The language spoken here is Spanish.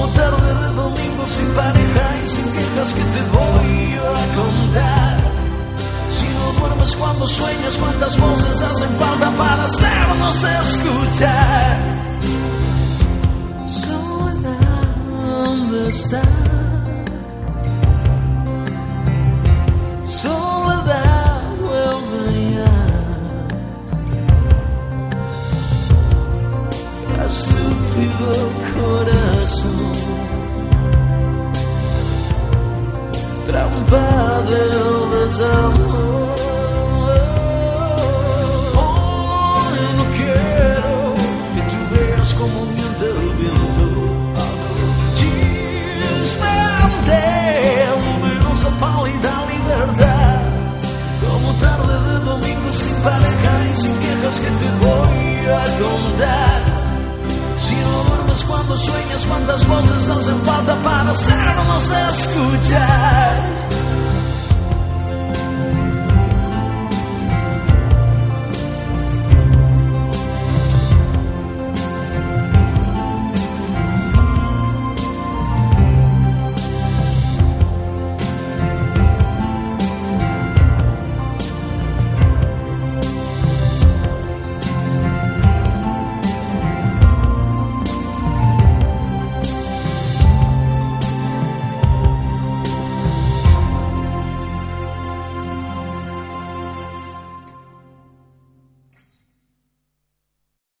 Como tarde de domingo sin pareja y sin quejas que te voy a contar. Si no duermes cuando sueñas, cuántas voces hacen falta para hacernos escuchar. Soledad, ¿dónde estás? Soledad, vuelve. Estúpido corazón, pareja y sin quejas que te voy a contar. Si no duermes cuando sueñas, cuántas voces hacen falta para hacernos escuchar.